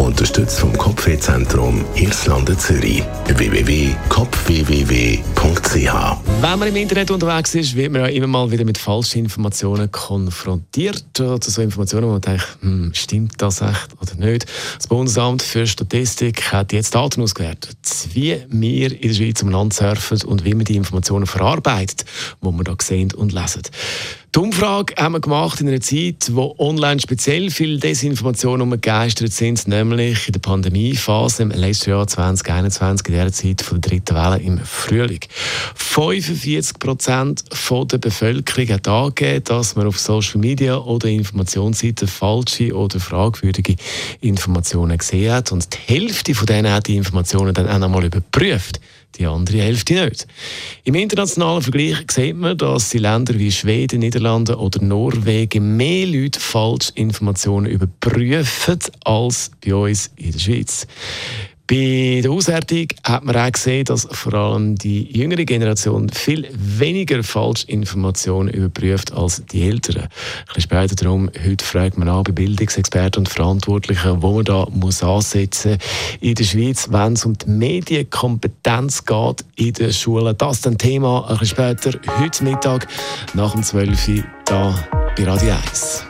Unterstützt vom Kopfwehzentrum Irlande Zürich. www.kopfwww.ch Wenn man im Internet unterwegs ist, wird man ja immer mal wieder mit falschen Informationen konfrontiert. Oder so Informationen, wo man denkt, hm, stimmt das echt oder nicht? Das Bundesamt für Statistik hat jetzt Daten ausgewertet, wie wir in der Schweiz umeinander surfen und wie man die Informationen verarbeitet, die wir da sehen und lesen. Die Umfrage haben wir gemacht in einer Zeit, wo online speziell viel Desinformationen umgegeistert sind, nämlich in der Pandemiephase im letzten Jahr 2021, in der Zeit von der dritten Welle im Frühling. 45 Prozent der Bevölkerung hat angegeben, dass man auf Social Media oder Informationsseiten falsche oder fragwürdige Informationen gesehen hat. Und die Hälfte von denen hat die Informationen dann auch einmal überprüft die andere Hälfte nicht. Im internationalen Vergleich sieht man, dass die Länder wie Schweden, Niederlande oder Norwegen mehr Leute Falschinformationen überprüfen als bei uns in der Schweiz. Bei der Auswertung hat man auch gesehen, dass vor allem die jüngere Generation viel weniger Falschinformationen überprüft als die Älteren. Ein bisschen später darum, heute fragt man an bei Bildungsexperten und Verantwortlichen, wo man da muss ansetzen in der Schweiz, wenn es um die Medienkompetenz geht in den Schulen. Das ist ein Thema ein bisschen später, heute Mittag nach dem 12 Uhr da bei Radio 1.